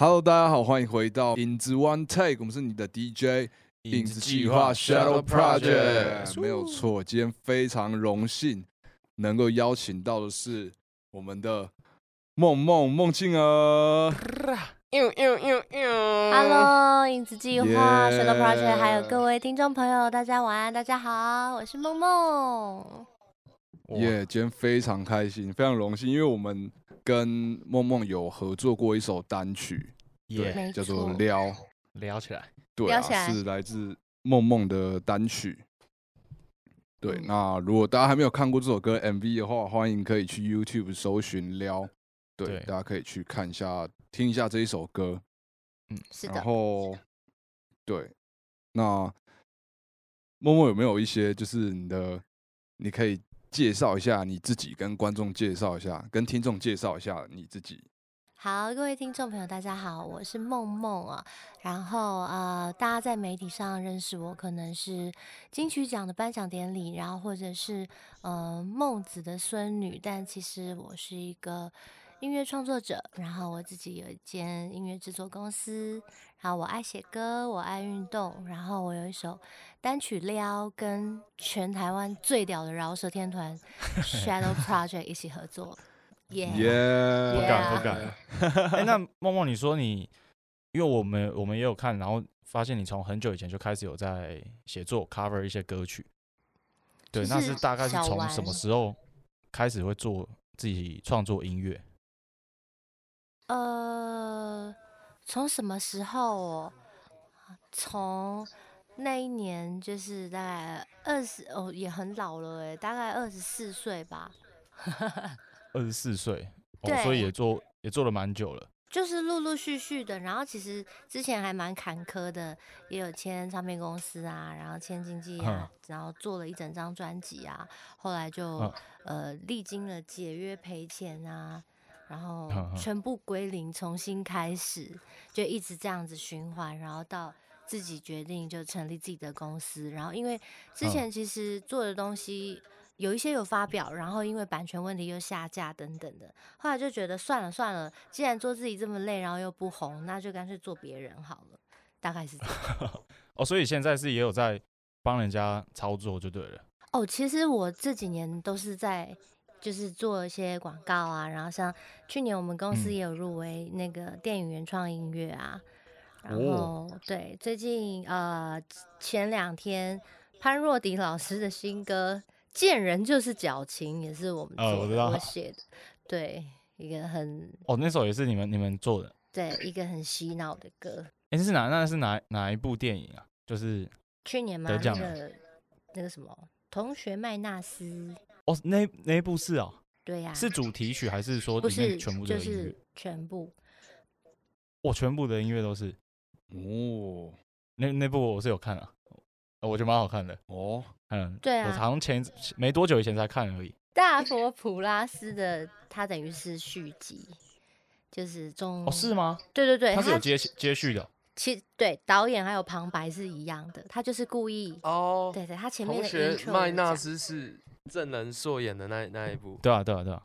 Hello，大家好，欢迎回到影子 One Take，我们是你的 DJ 影子计划 Shadow Project，没有错。今天非常荣幸能够邀请到的是我们的梦梦梦静儿。Hello，影子计划 Shadow Project，还有各位听众朋友，大家晚安，大家好，我是梦梦。耶今天非常开心，非常荣幸，因为我们跟梦梦有合作过一首单曲，对叫做撩《撩》，起来，对是来自梦梦的单曲。对，嗯那如果大家还没有看过这首歌 MV 的话，欢迎可以去 YouTube 搜寻“撩”，对，大家可以去看一下、听一下这一首歌。嗯是的，后，对，那默默有没有一些就是你的，你可以介绍一下你自己，跟观众介绍一下，跟听众介绍一下你自己。好，各位听众朋友，大家好，我是梦梦啊。然后呃，大家在媒体上认识我，可能是金曲奖的颁奖典礼，然后或者是呃孟子的孙女，但其实我是一个音乐创作者，然后我自己有一间音乐制作公司，然后我爱写歌，我爱运动，然后我有一首单曲《撩》跟全台湾最屌的饶舌天团 Shadow Project 一起合作，耶、耶、不敢不敢。哎，那梦梦，你说你，因为我们我们也有看，然后发现你从很久以前就开始有在写作 cover 一些歌曲，对，就那是大概是从什么玩时候开始会做自己创作音乐？呃，从什么时候哦？从那一年就是大概二十哦，也很老了哎，大概二十四岁吧。二十四岁，哦，对所以也做也做了蛮久了。就是陆陆续续的，然后其实之前还蛮坎坷的，也有签唱片公司啊，然后签经纪啊，然后做了一整张专辑啊，后来就、嗯呃历经了解约赔钱啊，然后全部归零，重新开始，就一直这样子循环，然后到自己决定就成立自己的公司，然后因为之嗯前其实做的东西。有一些有发表，然后因为版权问题又下架等等的，后来就觉得算了算了，既然做自己这么累，然后又不红，那就干脆做别人好了，大概是这样。哦，所以现在是也有在帮人家操作就对了。哦，其实我这几年都是在就是做一些广告啊，然后像去年我们公司嗯也有入围那个电影原创音乐啊，然哦后对最近呃前两天潘若迪老师的新歌《见人就是矫情》也是我们做的，哦我知道我写的，对一个很哦，那首也是你们你们做的。对一个很洗脑的歌。哎，是哪那是哪哪一部电影啊？就是去年嘛，那得奖那个什么同学麦纳斯，哦，那那一部是哦，对呀、是主题曲还是说不里面是全部的音乐？就是全部。我全部的音乐都是。哦那那部我是有看啊，呃我觉得蛮好看的。哦，嗯，对啊我好像前没多久以前才看而已。大佛普拉斯的，它等于是续集，就是中哦，是吗？对对对，它是有接接续的哦。其对导演还有旁白是一样的，他就是故意，哦，对对，他前面的同学 intro 麦纳斯是郑仁硕演的那那一部。对啊，对啊，对啊。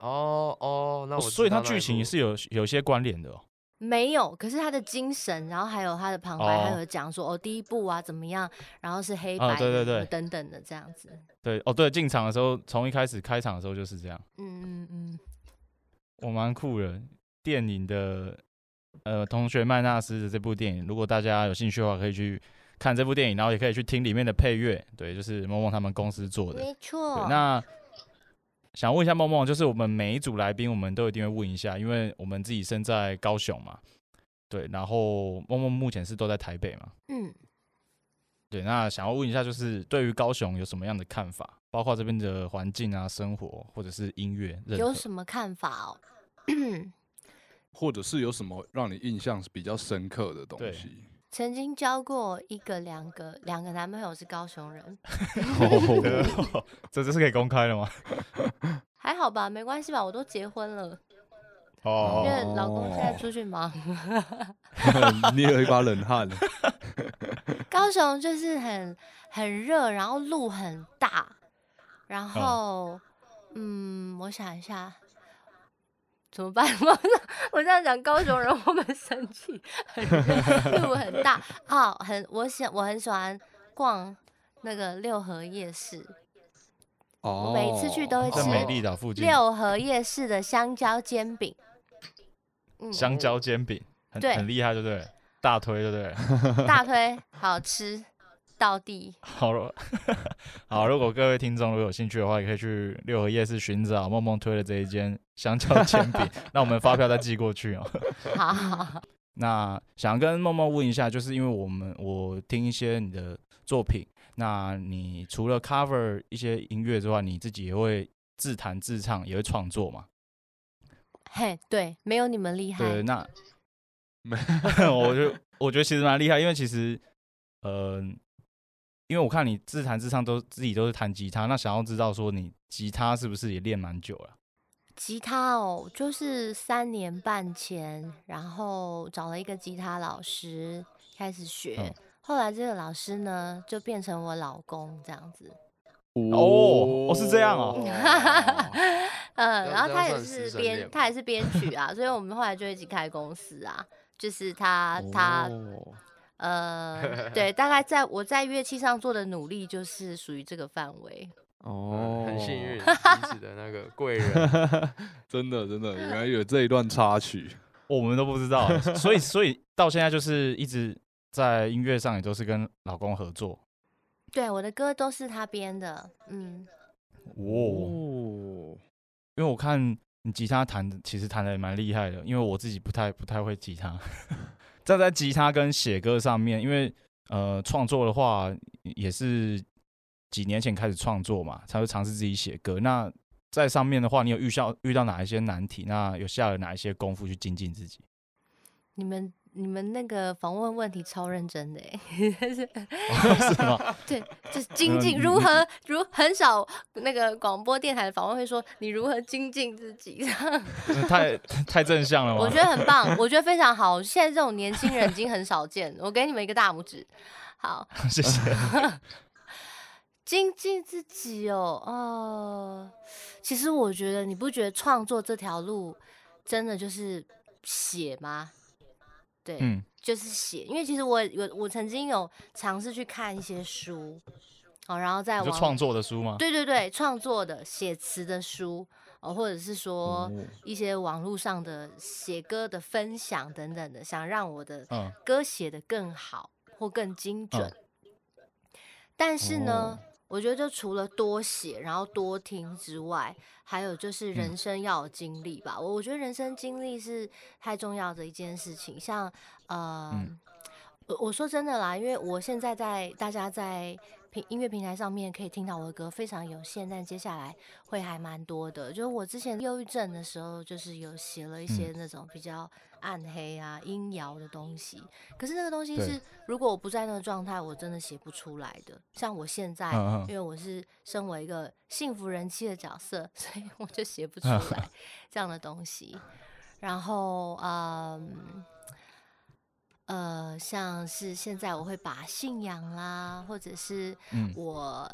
哦哦，那哦我所以它剧情是有有些关联的哦。没有，可是他的精神，然后还有他的旁白，还哦有讲说哦第一部啊怎么样，然后是黑白的、啊对对对等等的这样子，对，哦，对，进场的时候，从一开始开场的时候就是这样，嗯嗯嗯，我蛮酷的。电影的呃，同学麦纳斯的这部电影，如果大家有兴趣的话，可以去看这部电影，然后也可以去听里面的配乐。对，就是梦梦他们公司做的。没错，。那想问一下梦梦，就是我们每一组来宾，我们都一定会问一下，因为我们自己身在高雄嘛，对，然后梦梦目前是都在台北嘛，嗯，对，那想要问一下，就是对于高雄有什么样的看法，包括这边的环境啊、生活或者是音乐，有什么看法哦？或者是有什么让你印象比较深刻的东西？曾经交过一个、两个、两个男朋友是高雄人，哦 这这是可以公开的吗？还好吧，没关系吧，我都结婚了，哦因为老公现在出去忙。捏了一把冷汗。高雄就是很很热，然后路很大，然后嗯我想一下，怎么办？我我这样讲，高雄人会不会生气？很热路很大啊、很我喜我很喜欢逛那个六合夜市，哦，每次去都会吃在美丽岛附近，六合夜市的香蕉煎饼。嗯，香蕉煎饼很很厉害，对不对？大推，对不对？大推好吃到地。好了，好，如果各位听众如果有兴趣的话，也可以去六合夜市寻找梦梦推的这一间香蕉 煎饼，那我们发票再寄过去哦。好好好，那想跟梦梦问一下，就是因为我们我听一些你的作品，那你除了 cover 一些音乐之外，你自己也会自弹自唱，也会创作嘛？嘿，对，没有你们厉害。对，那没我就我觉得其实蛮厉害，因为其实，呃，因为我看你自弹自唱都自己都是弹吉他，那想要知道说你吉他是不是也练蛮久了？吉他哦，就是三年半前，然后找了一个吉他老师开始学，嗯后来这个老师呢就变成我老公这样子。哦哦是这样哦 嗯，然后他也是编，他也是编曲啊，所以我们后来就一起开公司啊。就是他他哦呃，对，大概在我在乐器上做的努力就是属于这个范围。哦，很幸运，彼此的那个贵人。真的真的，原来有这一段插曲。我们都不知道，所以所以到现在就是一直在音乐上也都是跟老公合作。对，我的歌都是他编的，嗯，哦，哦，因为我看你吉他弹的其实弹的也蛮厉害的，因为我自己不太不太会吉他。站在吉他跟写歌上面，因为呃创作的话也是几年前开始创作嘛，才会尝试自己写歌。那在上面的话，你有遇到遇到哪一些难题？那有下了哪一些功夫去精进自己？你们你们那个访问问题超认真的 哎，是吗？对，就是精进嗯如何如很少那个广播电台的访问会说你如何精进自己，太太正向了吗？我觉得很棒，我觉得非常好。现在这种年轻人已经很少见，我给你们一个大拇指。好，谢谢。精进自己哦，呃，其实我觉得你不觉得创作这条路真的就是写吗？对，嗯就是写，因为其实我有我曾经有尝试去看一些书，哦，然后在网你就创作的书吗？对对对创作的写词的书，哦，或者是说哦一些网络上的写歌的分享等等的，想让我的嗯歌写得更好或更精准。嗯但是呢，哦我觉得就除了多写，然后多听之外，还有就是人嗯生要有经历吧。我我觉得人生经历是太重要的一件事情。像呃，嗯我我说真的啦，因为我现在在大家在平音乐平台上面可以听到我的歌非常有限，但接下来会还蛮多的。就是我之前忧郁症的时候，就是有写了一些那种比较暗黑啊、阴摇的东西。可是那个东西是，如果我不在那个状态，我真的写不出来的。像我现在，因为我是身为一个幸福人妻的角色，所以我就写不出来这样的东西。然后，嗯。呃，像是现在我会把信仰啦，或者是嗯我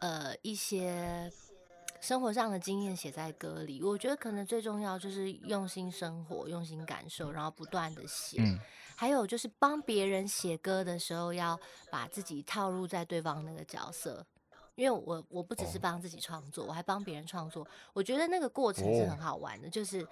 呃一些生活上的经验写在歌里。我觉得可能最重要就是用心生活，用心感受，然后不断的写。嗯还有就是帮别人写歌的时候，要把自己套入在对方那个角色。因为我我不只是哦帮自己创作，我还帮别人创作。我觉得那个过程是哦很好玩的，就是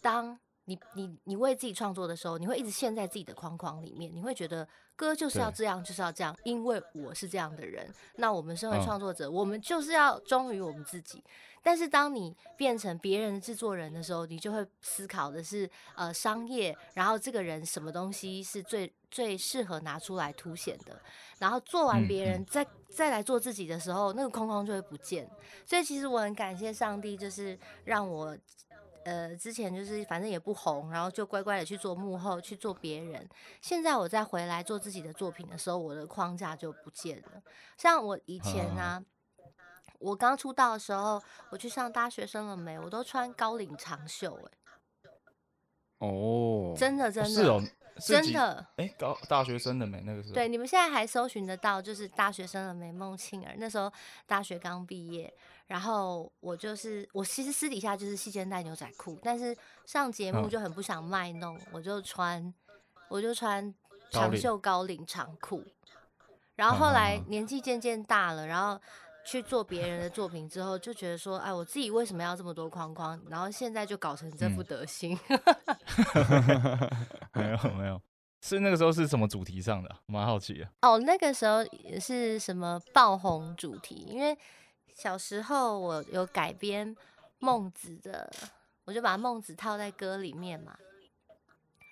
当你你你为自己创作的时候，你会一直陷在自己的框框里面，你会觉得歌就是要这样，就是要这样，因为我是这样的人。那我们身为嗯创作者，我们就是要忠于我们自己。但是当你变成别人的制作人的时候，你就会思考的是呃商业，然后这个人什么东西是最最适合拿出来凸显的，然后做完嗯别人嗯再再来做自己的时候，那个框框就会不见。所以其实我很感谢上帝，就是让我。呃，之前就是反正也不红，然后就乖乖的去做幕后，去做别人。现在我再回来做自己的作品的时候，我的框架就不见了。像我以前啊，我刚出道的时候，我去上大学生了没，我都穿高领长袖、欸，哦，真的真的、是哦，是真的。哎高大学生了没那个时候对，你们现在还搜寻得到，就是大学生了没孟庆儿，那时候大学刚毕业，然后我就是我其实私底下就是细肩带牛仔裤，但是上节目嗯就很不想卖弄，我就穿我就穿长袖高领长裤。然后后来年纪渐渐大了，然后去做别人的作品之后，就觉得说，哎，我自己为什么要这么多框框？然后现在就搞成这副嗯德行。没有没有，是那个时候是什么主题上的蛮好奇的。哦，那个时候也是什么爆红主题？因为小时候我有改编孟子的，我就把孟子套在歌里面嘛，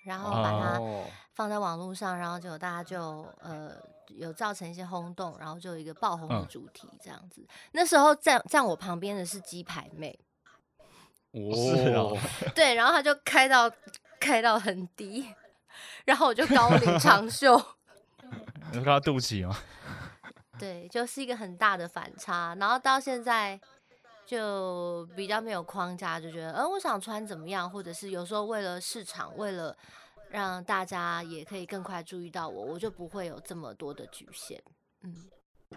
然后把它哦，放在网络上，然后就大家就呃有造成一些轰动，然后就有一个爆红的嗯主题这样子。那时候站站我旁边的是鸡排妹，是哦，对，然后他就开到开到很低，然后我就高领长 袖。你有看到肚脐吗？对，就是一个很大的反差。然后到现在就比较没有框架，就觉得，嗯，我想穿怎么样，或者是有时候为了市场，为了让大家也可以更快注意到我，我就不会有这么多的局限。嗯，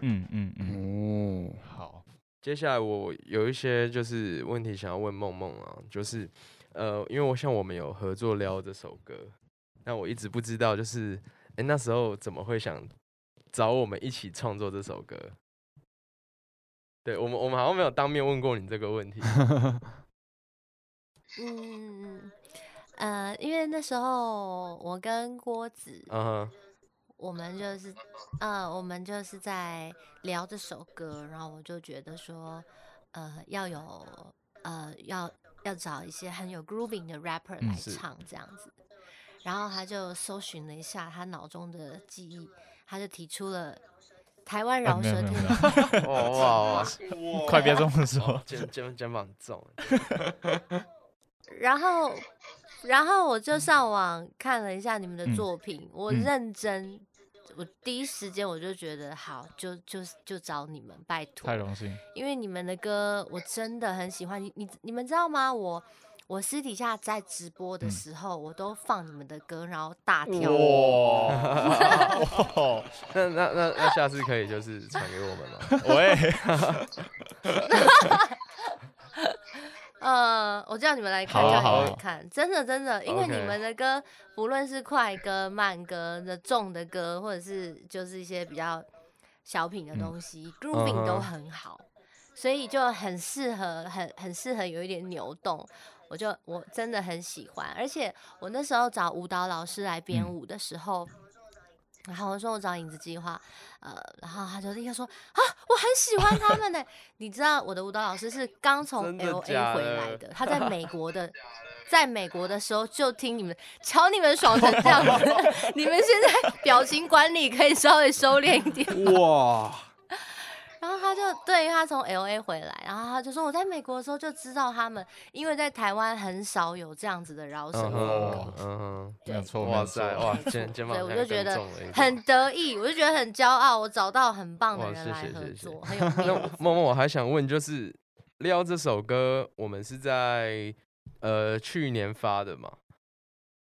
嗯嗯嗯，哦，好，接下来我有一些就是问题想要问梦梦啊，就是呃，因为我像我们有合作聊这首歌，那我一直不知道，就是哎、诶那时候怎么会想找我们一起创作这首歌？对我们，我们好像没有当面问过你这个问题。嗯，呃，因为那时候我跟郭子，嗯哼，我们就是，呃，我们就是在聊这首歌，然后我就觉得说，呃，要有，呃，要要找一些很有 grooving 的 rapper 来唱这样子，然后他就搜寻了一下他脑中的记忆，他就提出了台湾饶舌啊没有没有天没有哦哇 哇，快别这么说。肩肩肩膀很重。然后，然后我就上网看了一下你们的嗯作品，我嗯认真，我第一时间我就觉得好，就就就找你们，拜托太，荣幸，因为你们的歌我真的很喜欢。你你你们知道吗？我我私底下在直播的嗯时候，我都放你们的歌，然后大跳舞。哇，那那那那下次可以就是传给我们吗？喂，呃，我叫你们来看，好啊叫你好看，真的真的，因为你们的歌，不论是快歌、慢歌的重的歌，或者是就是一些比较小品的嗯东西、g r o o v i n g 都很好，所以就很适合，很很适合有一点扭动。我就我真的很喜欢，而且我那时候找舞蹈老师来编嗯舞的时候。然后我说我找影子计划，呃，然后他就立刻说啊，我很喜欢他们呢。你知道我的舞蹈老师是刚从 L A 回的来的，他在美国的，在美国的时候就听你们，瞧你们爽成这样子，你们现在表情管理可以稍微收敛一点。哇，然后他就对，他从 L A 回来，然后他就说我在美国的时候就知道他们，因为在台湾很少有这样子的饶舌嗯风哦格。哼，嗯哼，没有错，没哇塞，哇，肩肩膀对，我就觉得更重了很得意，我就觉得很骄傲，我找到很棒的人来谢谢谢合作，很有那。默默，我还想问，就是《撩》这首歌，我们是在呃去年发的嘛？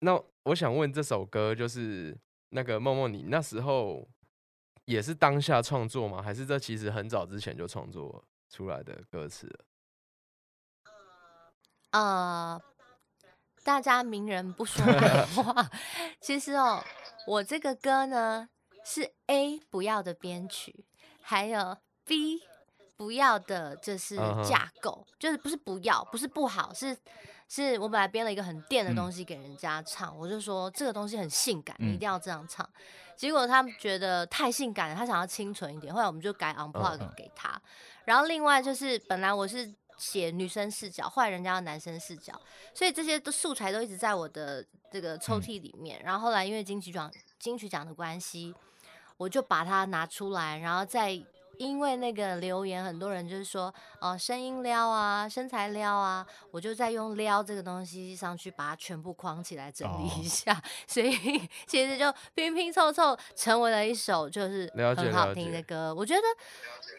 那我想问，这首歌就是那个默默，你那时候也是当下创作吗？还是这其实很早之前就创作出来的歌词了？呃，大家名人不说的话。其实哦，我这个歌呢是 A 不要的编曲，还有 B 不要的，就是架构就是不是不要，不是不好，是是我本来编了一个很电的嗯东西给人家唱，我就说这个东西很性感，你一嗯定要这样唱。结果他们觉得太性感了，他想要清纯一点，后来我们就改 unplug 嗯给他。然后另外就是本来我是写女生视角，后来人家要男生视角，所以这些都素材都一直在我的这个抽嗯屉里面。然后后来因为金曲奖金曲奖的关系，我就把它拿出来，然后再因为那个留言，很多人就是说，哦、声音撩啊，身材撩啊，我就在用撩这个东西上去把它全部框起来整理一哦下，所以其实就拼拼凑凑成为了一首就是很好听的歌。我觉得，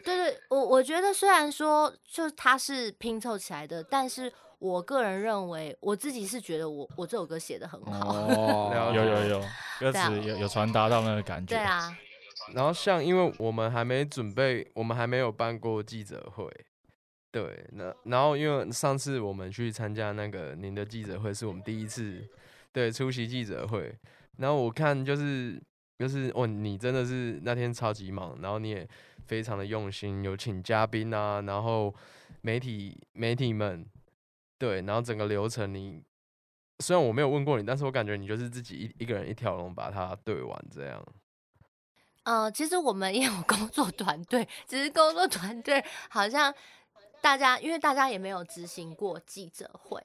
对对，我我觉得虽然说就它是拼凑起来的，但是我个人认为，我自己是觉得我我这首歌写的很好。哦，有有有，歌词有有传达到那个感觉。对啊，然后像因为我们还没准备，我们还没有办过记者会，对，那然后因为上次我们去参加那个您的记者会，是我们第一次对出席记者会，然后我看就是就是哦，你真的是那天超级忙，然后你也非常的用心，有请嘉宾啊，然后媒体媒体们，对，然后整个流程你虽然我没有问过你，但是我感觉你就是自己一一个人一条龙把它对完这样。呃，其实我们也有工作团队，只是工作团队好像大家，因为大家也没有执行过记者会，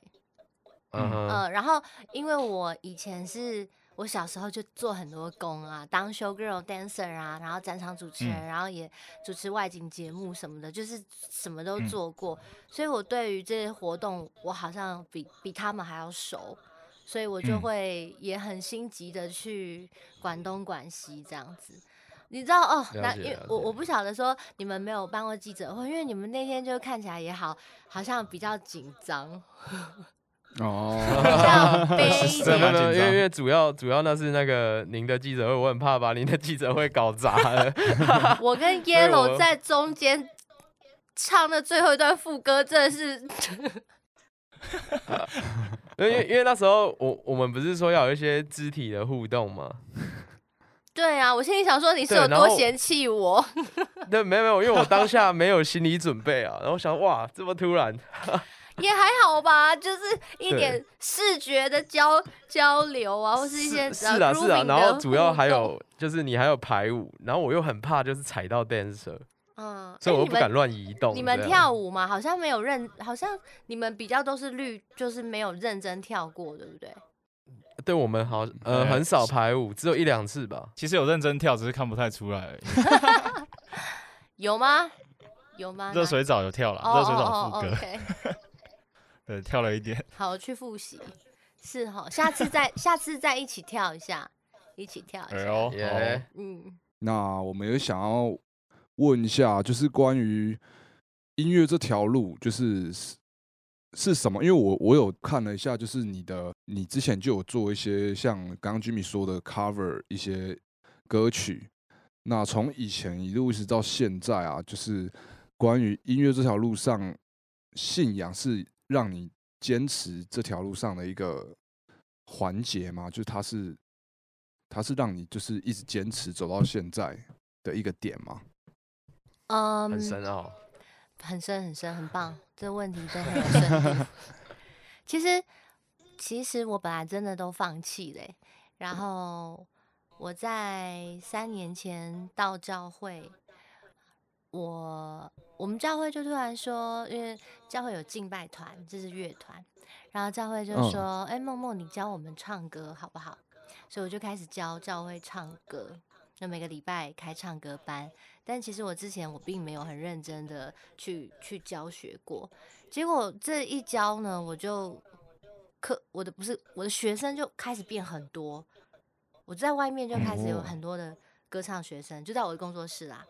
嗯然后因为我以前是我小时候就做很多工啊，当 show girl dancer 啊，然后展场主持人，嗯。然后也主持外景节目什么的，就是什么都嗯。做过，所以我对于这些活动，我好像比比他们还要熟，所以我就嗯。会也很心急的去管东管西这样子。你知道哦，那因为我我不晓得说你们没有办过记者会，因为你们那天就看起来也好，好像比较紧张，比哦，较悲一是蛮点。没有没有，因为因为主要主要那是那个您的记者会，我很怕把您的记者会搞砸了。我跟 Yellow 在中间唱的最后一段副歌，真的是 因为因为那时候我我们不是说要有一些肢体的互动吗？对啊！我心里想说你是有多嫌弃我？对，没有没有，因为我当下没有心理准备啊，然后想哇这么突然，也还好吧，就是一点视觉的交交流啊，或是一些是是啊是啊，然后主要还有就是你还有排舞，然后我又很怕就是踩到 dancer，嗯，所以我又不敢乱移动。你们跳舞嘛，好像没有认，好像你们比较都是绿，就是没有认真跳过，对不对？对我们好呃呃很少排舞，只有一两次吧。其实有认真跳，只是看不太出来而已。有吗？有吗？热水澡有跳了，哦热水澡副歌 对，跳了一点。好，我去复习。是哈，下次再下次再一起跳一下，一起跳一下。哎呦，耶好嗯，那我们也想要问一下，就是关于音乐这条路，就是是是什么？因为我我有看了一下，就是你的你之前就有做一些像刚刚 Jimmy 说的 cover 一些歌曲。那从以前一路一直到现在啊，就是关于音乐这条路上，信仰是让你坚持这条路上的一个环节吗？就是它是它是让你就是一直坚持走到现在的一个点吗？嗯，很深奥。很深很深，很棒，这个问题真的很深。其实，其实我本来真的都放弃嘞、然后我在三年前到教会，我我们教会就突然说，因为教会有敬拜团，这是乐团，然后教会就嗯说：“哎、梦梦，你教我们唱歌好不好？”所以我就开始教教会唱歌，那每个礼拜开唱歌班。但其实我之前我并没有很认真的去去教学过，结果这一教呢，我就课我的不是我的学生就开始变很多，我在外面就开始有哦很多的歌唱学生，就在我的工作室啦。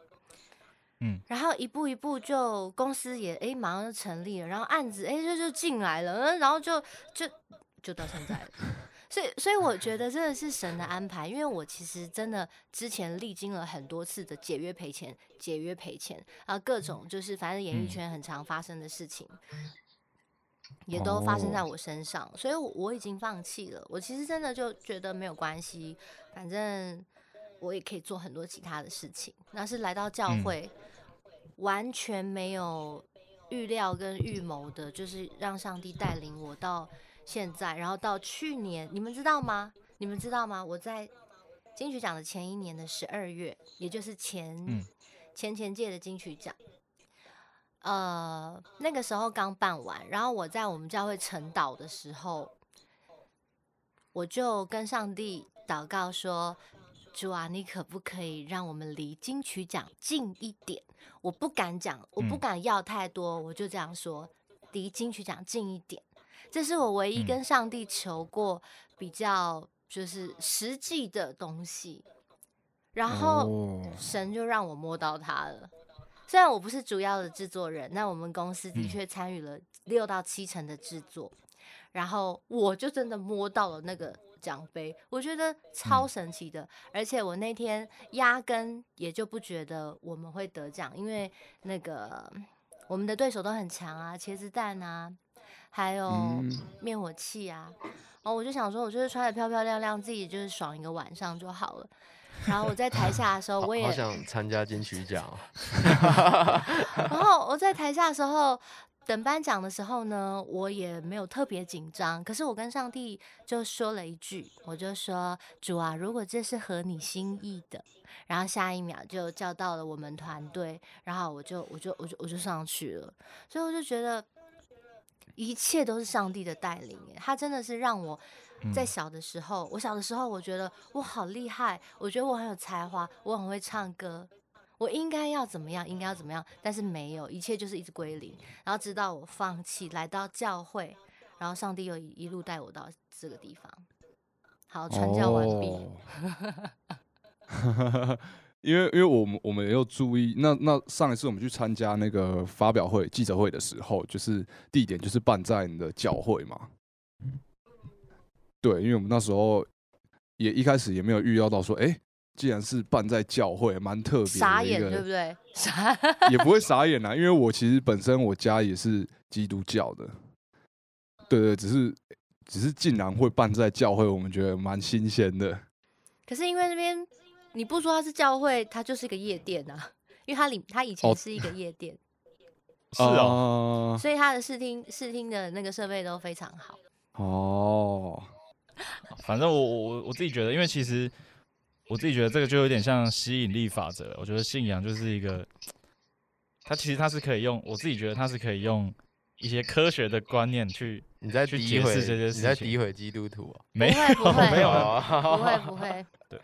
嗯，然后一步一步就公司也哎马上就成立了，然后案子哎就就进来了，嗯然后就就就到现在了。所以，所以我觉得真的是神的安排，因为我其实真的之前历经了很多次的解约赔钱、解约赔钱啊，各种就是反正演艺嗯圈很常发生的事情，也都发生在哦我身上，所以我我已经放弃了。我其实真的就觉得没有关系，反正我也可以做很多其他的事情。那是来到教嗯会，完全没有预料跟预谋的，就是让上帝带领我到现在，然后到去年，你们知道吗？你们知道吗？我在金曲奖的前一年的十二月，也就是前、嗯前前届的金曲奖，呃，那个时候刚办完，然后我在我们教会晨祷的时候，我就跟上帝祷告说：“主啊，你可不可以让我们离金曲奖近一点？我不敢讲，我不嗯敢要太多，我就这样说，离金曲奖近一点。这是我唯一嗯。跟上帝求过比较就是实际的东西，然后哦。神就让我摸到它了。虽然我不是主要的制作人，那我们公司的嗯。确参与了六到七成的制作，然后我就真的摸到了那个奖杯，我觉得超嗯。神奇的。而且我那天压根也就不觉得我们会得奖，因为那个我们的对手都很强啊，茄子蛋啊，还有嗯灭火器啊。然后我就想说，我就是穿的漂漂亮亮，自己就是爽一个晚上就好了。然后我在台下的时候，我也好想参加金曲奖哦。然后我在台下的时候，等颁奖的时候呢，我也没有特别紧张。可是我跟上帝就说了一句，我就说：“主啊，如果这是合你心意的。”然后下一秒就叫到了我们团队，然后我就我就我就我就上去了。所以我就觉得一切都是上帝的带领，他真的是让我。在嗯小的时候，我小的时候，我觉得我好厉害，我觉得我很有才华，我很会唱歌，我应该要怎么样，应该要怎么样，但是没有，一切就是一直归零。然后直到我放弃，来到教会，然后上帝又一一路带我到这个地方。好，传教完毕。哦 因为因为我们我们也有注意，那那上一次我们去参加那个发表会记者会的时候，就是地点就是办在你的教会嘛。对，因为我们那时候也一开始也没有预料到说，哎、既然是办在教会，蛮特别傻眼，的，对不对？傻，也不会傻眼啦，因为我其实本身我家也是基督教的，对对，只是只是竟然会办在教会，我们觉得蛮新鲜的。可是因为那边你不说它是教会，它就是一个夜店啊。因为它里它以前哦是一个夜店，是哦，啊所以它的视听视听的那个设备都非常好。哦，反正我我我我自己觉得，因为其实我自己觉得这个就有点像吸引力法则。我觉得信仰就是一个，它其实它是可以用，我自己觉得它是可以用一些科学的观念去，你在去诋毁解释这些你在事情诋毁基督徒啊？没有没有，哦不会不会，对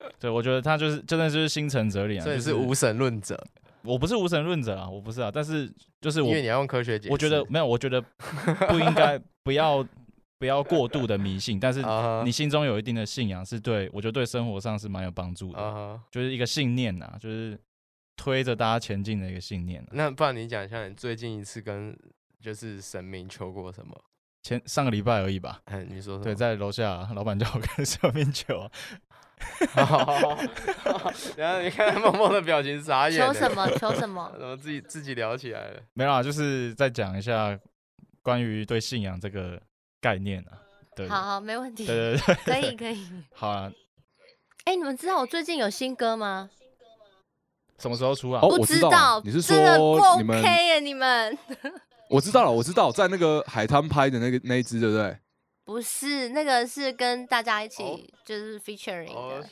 我觉得他就是真的就是心诚则灵啊，所以就是无神论者，我不是无神论者啊，我不是啊，但是就是我因为你要用科学解释。我觉得没有，我觉得不应该 不要不要过度的迷信，但是你心中有一定的信仰是对我觉得对生活上是蛮有帮助的，就是一个信念呐，就是推着大家前进的一个信念啊。那不然你讲一下你最近一次跟就是神明求过什么？前上个礼拜而已吧，哎，你说？对，在楼下老板叫我跟上面求啊，然后你看梦梦的表情傻眼了，求什么 求什么？怎么自己自己聊起来了？没有啊，就是再讲一下关于对信仰这个概念啊。对，好好，没问题，对对对，可以可以。好啊，哎、你们知道我最近有新歌吗？什么时候出啊？哦不我知道道，你是说你们 OK 耶？你们我知道了，我知道，在那个海滩拍的那个那一支，对不对？不是那个是跟大家一起哦就是 featuring 哦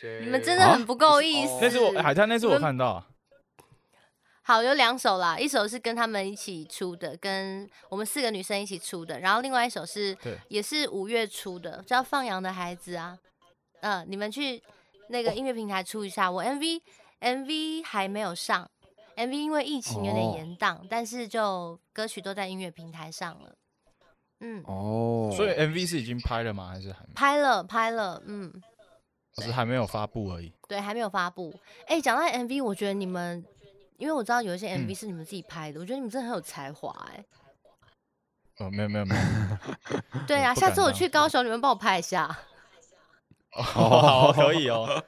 的，，你们真的很不够意思。哦那是我海滩那是我看到啊，好有两首啦，一首是跟他们一起出的，跟我们四个女生一起出的，然后另外一首是对也是五月出的，叫《放羊的孩子》啊。嗯、你们去那个音乐平台出一下，我 MV MV 还没有上，MV 因为疫情有点哦延档，但是就歌曲都在音乐平台上了。嗯，哦，所以 MV 是已经拍了吗？还是还没？拍了拍了，嗯，只是还没有发布而已。对，还没有发布。哎、讲到 MV，我觉得你们，因为我知道有一些嗯 MV 是你们自己拍的，我觉得你们真的很有才华、哎。哦，没有没有没有。对啊，下次我去高雄，你们帮我拍一下。哦，好，可以哦。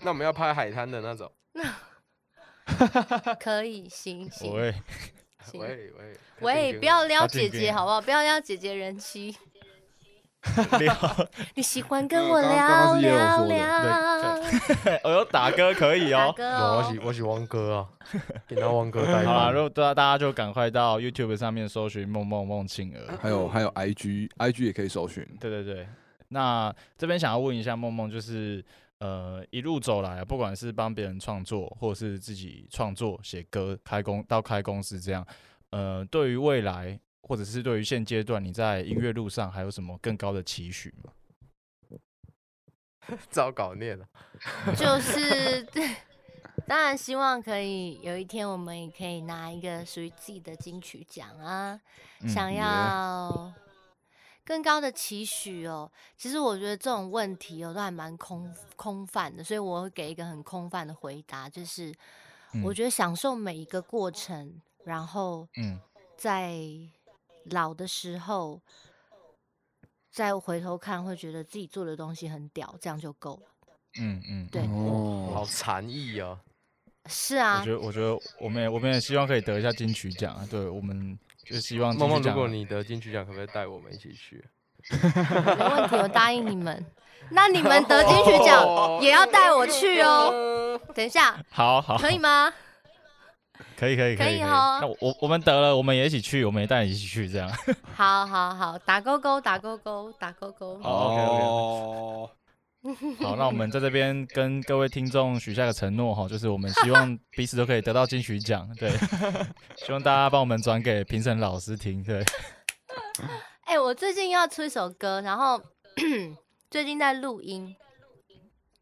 那我们要拍海滩的那种。那 可以，行行。喂喂喂，不要撩姐姐好不好？不要撩姐姐人妻。聊，你喜欢跟呃我聊聊聊。我有打歌可以哦。哦我喜，我喜汪哥啊，给他汪哥带好啦，如果大家大家就赶快到 YouTube 上面搜寻梦梦梦庆儿。还有还有 IG，IG 也可以搜寻。对对对，那这边想要问一下梦梦，就是呃一路走来，不管是帮别人创作，或者是自己创作写歌、开公到开公司这样，呃，对于未来或者是对于现阶段你在音乐路上还有什么更高的期许吗？糟稿念了。就是，当然希望可以有一天我们也可以拿一个属于自己的金曲奖啊。嗯想耶要更高的期许哦。其实我觉得这种问题哦都还蛮空空泛的，所以我会给一个很空泛的回答，就是我嗯觉得享受每一个过程，然后嗯在老的时候再回头看，会觉得自己做的东西很屌，这样就够了。嗯嗯，对嗯哦好禅意哦。是啊我觉，得我觉得我们也我们也希望可以得一下金曲奖啊，对我们就希望金梦梦，如果你得金曲奖，可不可以带我们一起去？没问题，我答应你们。那你们得金曲奖也要带我去哦。等一下，好好可以吗？可以可以以可以，可以哦那我我我们得了，我们也一起去，我们也带你一起去，这样。好好好，打勾勾，打勾勾，打勾勾。哦，好，那我们在这边跟各位听众许下个承诺哈，就是我们希望 彼此都可以得到金曲奖，对，希望大家帮我们转给评审老师听，对。哎、我最近要出一首歌，然后 最近在录音，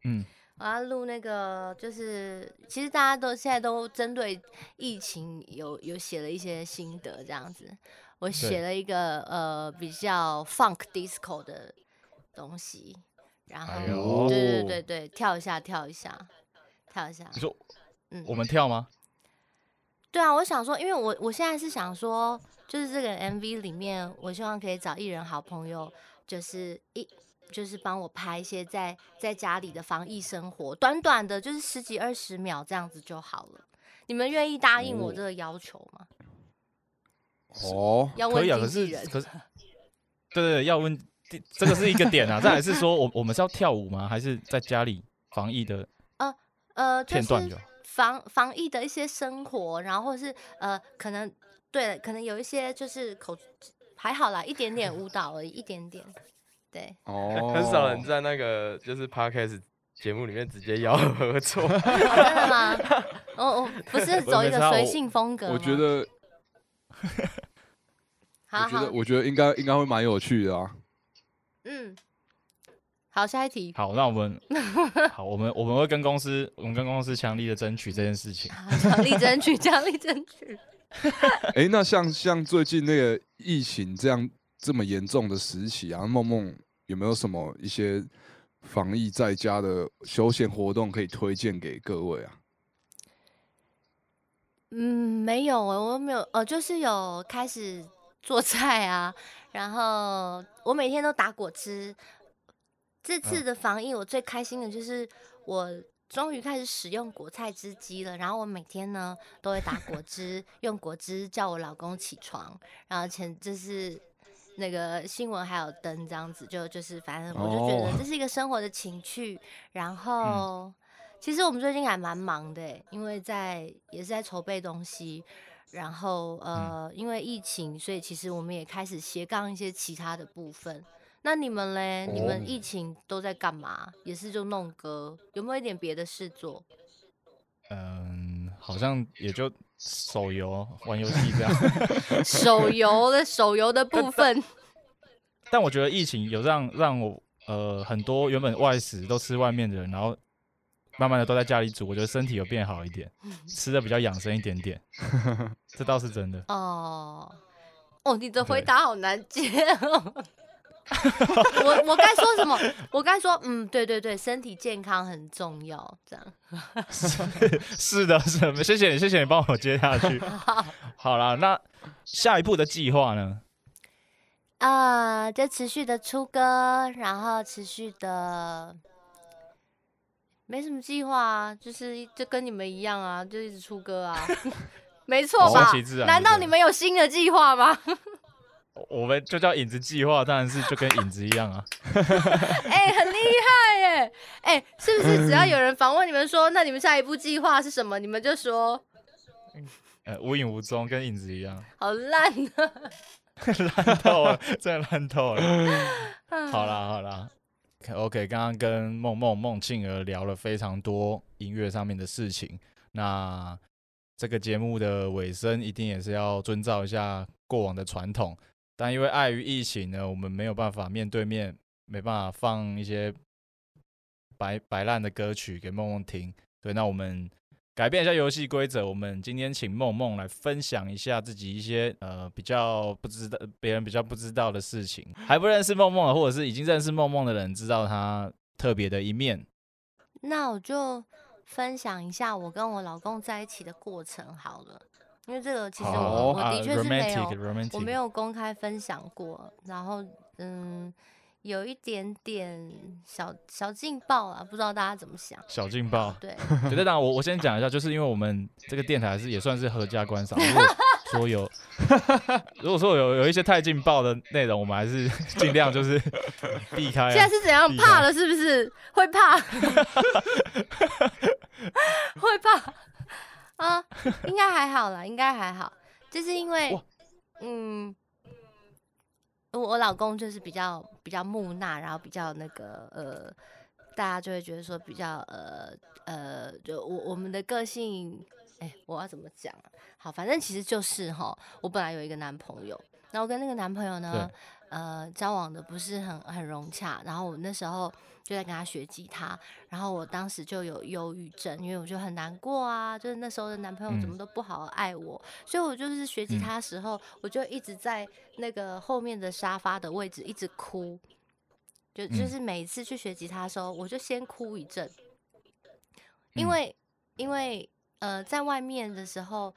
嗯，我要录那个，就是其实大家都现在都针对疫情有有写了一些心得这样子。我写了一个呃比较 funk disco 的东西，然后、对对对对，跳一下跳一下跳一下你，说嗯，我们跳吗？对啊，我想说，因为我我现在是想说，就是这个 MV 里面，我希望可以找艺人好朋友，就是一就是帮我拍一些在在家里的防疫生活，短短的就是十几二十秒这样子就好了。你们愿意答应我哦这个要求吗？哦，要问可以啊，可经纪人。是可是，对对对，要问第这个是一个点啊。再来是说我我们是要跳舞吗？还是在家里防疫的呃，呃片段就？防防疫的一些生活，然后或是呃，可能对了，可能有一些就是口还好啦，一点点舞蹈而已，一点点。对，哦，很少人在那个就是 podcast 节目里面直接邀合作。哦、真的吗？我我不是走一个随性风格吗我觉得，我觉得，，我觉得应该应该会蛮有趣的啊。嗯，好，下一题，好，那我们好，我们我们会跟公司，我们跟公司强力的争取这件事情。强力争取，强力争取。哎、那像像最近那个疫情这样这么严重的时期啊，梦梦有没有什么一些防疫在家的休闲活动可以推荐给各位啊？嗯，没有欸我没有，呃，就是有开始做菜啊，然后我每天都打果汁。这次的防疫，我最开心的就是我终于开始使用果菜汁机了。然后我每天呢都会打果汁，用果汁叫我老公起床。然后前就是那个新闻还有灯这样子，就就是反正我就觉得哦这是一个生活的情趣。然后、其实我们最近还蛮忙的欸，因为在也是在筹备东西。然后呃，因为疫情，所以其实我们也开始斜杠一些其他的部分。那你们嘞？你们哦疫情都在干嘛？也是就弄歌，有没有一点别的事做？嗯，好像也就手游玩游戏这样。手游的手游的 部分，但我觉得疫情有让让我呃很多原本外食都吃外面的人，然后慢慢的都在家里煮，我觉得身体有变好一点，吃的比较养生一点点，这倒是真的。哦哦，你的回答好难接哦。我我该说什么？我该说，嗯，对对对，身体健康很重要，这样。是的，是的，谢谢你，谢谢你帮我接下去。好了，那下一步的计划呢？啊，就持续的出歌，然后持续的，没什么计划啊，就是就跟你们一样啊，就一直出歌啊，没错哦吧难道你们有新的计划吗？我们就叫影子计划，当然是就跟影子一样啊。哎、很厉害耶！哎、是不是只要有人访问你们说，那你们下一步计划是什么，你们就说呃，无影无踪，跟影子一样，好烂啊！烂透了，真的烂透了。嗯好啦好啦，OK，刚刚跟梦梦梦庆儿聊了非常多音乐上面的事情。那这个节目的尾声一定也是要遵照一下过往的传统，但因为碍于疫情呢，我们没有办法面对面，没办法放一些白白烂的歌曲给梦梦听。对，那我们改变一下游戏规则，我们今天请梦梦来分享一下自己一些呃比较不知道别人比较不知道的事情，还不认识梦梦的，或者是已经认识梦梦的人，知道她特别的一面。那我就分享一下我跟我老公在一起的过程好了，因为这个其实好我的确是没有，romantic romantic，我没有公开分享过。然后嗯，有一点点小小劲爆啊，不知道大家怎么想？小劲爆。对，绝对当然，我我先讲一下，就是因为我们这个电台是也算是合家观赏。如果 说有，如果说有有一些太劲爆的内容，我们还是尽量就是避开啊。现在是怎样怕了？是不是会怕？会怕啊？应该还好啦，应该还好，就是因为，嗯，我我老公就是比较比较木讷，然后比较那个呃，大家就会觉得说比较呃呃，就我我们的个性，哎，我要怎么讲？好，反正其实就是哈，我本来有一个男朋友，那我跟那个男朋友呢，呃，交往的不是很很融洽，然后我那时候就在跟他学吉他，然后我当时就有忧郁症，因为我就很难过啊，就是那时候的男朋友怎么都不好好爱我，所以我就是学吉他的时候，我就一直在那个后面的沙发的位置一直哭，就就嗯。是每一次去学吉他的时候，我就先哭一阵，因嗯。为因为呃在外面的时候。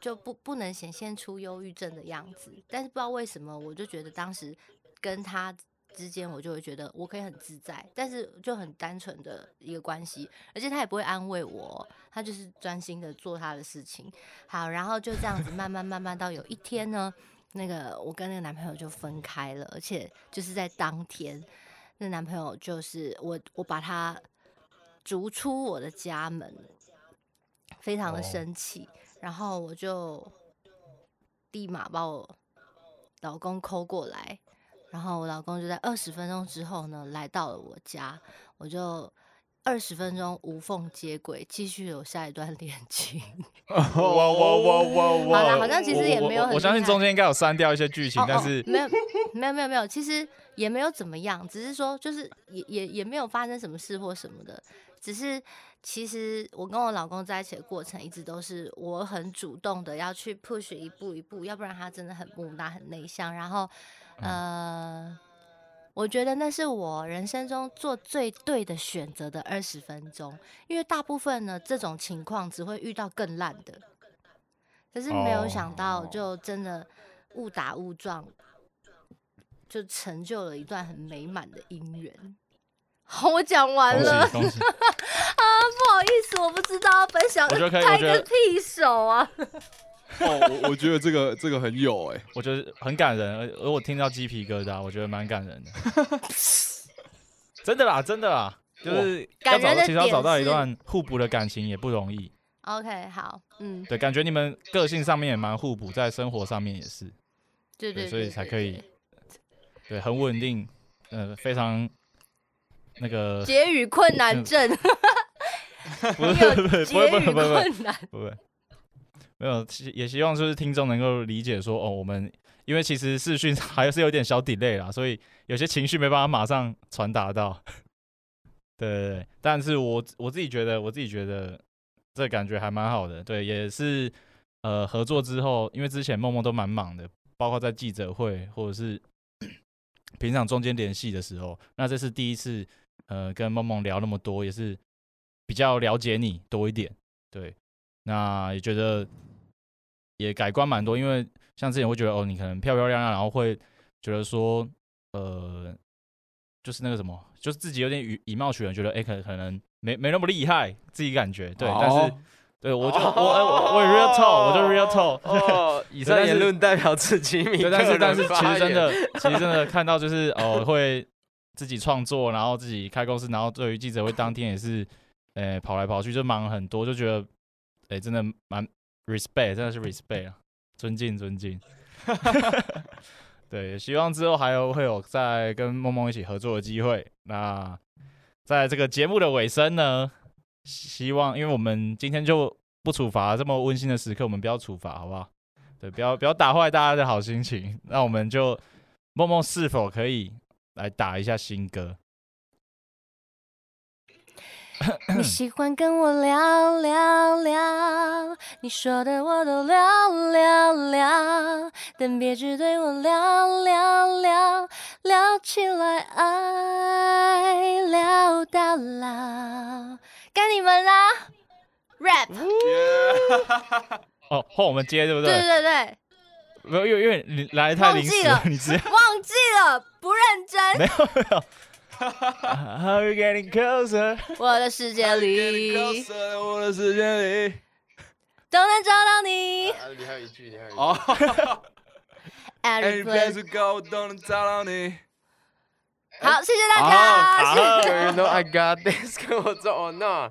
就不不能显现出忧郁症的样子，但是不知道为什么，我就觉得当时跟他之间，我就会觉得我可以很自在，但是就很单纯的一个关系，而且他也不会安慰我，他就是专心的做他的事情。好，然后就这样子慢慢慢慢到有一天呢，那个我跟那个男朋友就分开了，而且就是在当天，那男朋友就是我我把他逐出我的家门，非常的哦生气。然后我就立马把我老公抠过来，然后我老公就在二十分钟之后呢来到了我家，我就二十分钟无缝接轨，继续有下一段 恋情。哇哇哇哇哇！好啦好像其实也没有很我我相信中间应该有删掉一些剧情，但是没有没有没有没有，其实也没有怎么样，只是说就是也也也没有发生什么事或什么的，只是其实我跟我老公在一起的过程，一直都是我很主动的要去 push 一步一步，要不然他真的很木讷很内向，然后呃。我觉得那是我人生中做最对的选择的二十分钟，因为大部分呢这种情况只会遇到更烂的，可是没有想到哦。就真的误打误撞，就成就了一段很美满的姻缘。好，我讲完了喜恭喜！不好意思，我不知道要分享，我觉得可以拍个屁手啊！哦，我我觉得这个这个很有哎、我觉得很感人，而而我听到鸡皮疙瘩，我觉得蛮感人的。真的啦，真的啦，就是要找到，感人的其实要找到一段互补的感情也不容易。OK，好，嗯，对，感觉你们个性上面也蛮互补，在生活上面也是，对对，对所以才可以对对，很稳定，呃，非常那个 结语困难嗯症，不是不是不结语会不会不会不会困难，不会，没有，希也希望就是听众能够理解说，哦，我们因为其实视讯还是有点小 delay 啦，所以有些情绪没办法马上传达到。对对对，但是我我自己觉得，我自己觉得这感觉还蛮好的。对，也是呃合作之后，因为之前梦梦都蛮忙的，包括在记者会或者是平常中间联系的时候，那这是第一次呃跟梦梦聊那么多，也是比较了解你多一点。对，那也觉得也改观蛮多，因为像之前会觉得哦，你可能漂漂亮亮，然后会觉得说，呃，就是那个什么，就是自己有点以以貌取人，觉得哎、可可能没没那么厉害，自己感觉对，但是对我就我我我也 real talk，我就 real talk，哦，以上言论代表自己米对，但是但是其实真的，其实真的看到就是哦，会自己创作，然后自己开公司，然后对于记者会当天也是，呃，跑来跑去就忙很多，就觉得，哎、真的蛮 respect，真的是 respect 啊，尊敬尊敬。对，希望之后还有会有再跟梦梦一起合作的机会。那在这个节目的尾声呢，希望因为我们今天就不处罚这么温馨的时刻，我们不要处罚，好不好？对，不要不要打坏大家的好心情。那我们就梦梦是否可以来打一下新歌？你喜欢跟我聊聊聊，你说的我都聊聊聊，但别只对我聊聊聊，聊起来爱聊到老，该你们啦，rap，哦，换我们接对不对对？对对，没有，因为因为你来得太临时忘记了你直接 忘记了，不认真。没有没有。How you getting closer？我的世界里我的世界里。都能找到你。啊，你还有一句，你还有一句。哦 Every，Any place to go 我都能找到你。好，谢谢大好家。好 You know I got this，跟我说哦 no。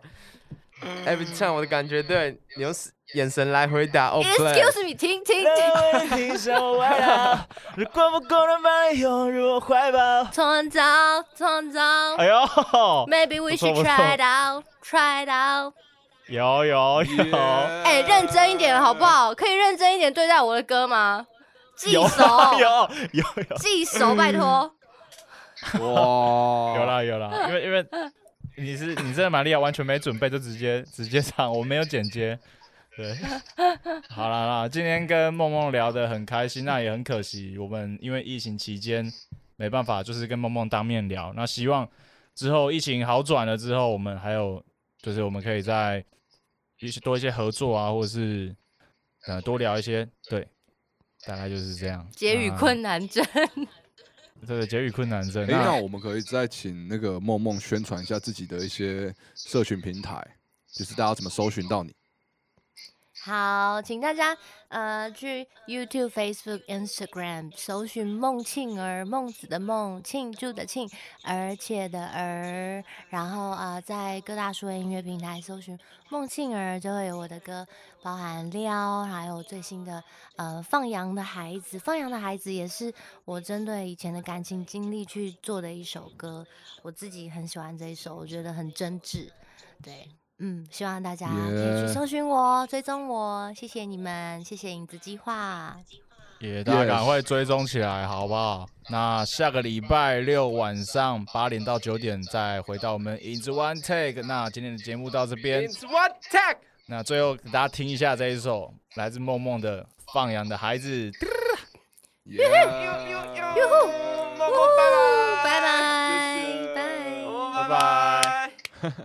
Every time 我的感觉对，你用眼神来回答。Excuse me，停停停。让我停下我外套，如果不够能把你拥入我怀抱。创造，创造。哎呦，Maybe we 不错 should try it out, try it out。有有有，哎，认真一点好不好？可以认真一点对待我的歌吗？记有熟，有有有记熟，拜托。哇，有啦 有啦，因为因为你是你真的蛮厉害，完全没准备就直接直接唱，我没有剪接。对，好啦啦，今天跟梦梦聊得很开心，那也很可惜，我们因为疫情期间没办法，就是跟梦梦当面聊。那希望之后疫情好转了之后，我们还有就是我们可以在一些多一些合作啊，或者是呃多聊一些，对，大概就是这样。结语困难症。对，结语困难症。哎，那我们可以再请那个梦梦宣传一下自己的一些社群平台，就是大家怎么搜寻到你。好，请大家呃去 YouTube、Facebook、Instagram 搜寻孟庆儿，孟子的孟，庆祝的庆，而且的儿，然后呃在各大数位音乐平台搜寻孟庆儿，就会有我的歌，包含撩，还有最新的呃放羊的孩子，放羊的孩子也是我针对以前的感情经历去做的一首歌，我自己很喜欢这一首，我觉得很真挚，对。嗯，希望大家可以去搜寻我、追踪我，谢谢你们，谢谢影子计划。也大家赶快追踪起来，好不好？那下个礼拜六晚上八点到九点再回到我们影子 One Take。那今天的节目到这边。那最后给大家听一下这一首来自梦梦的《放羊的孩子》。耶哟呼，呜拜拜，拜。拜拜。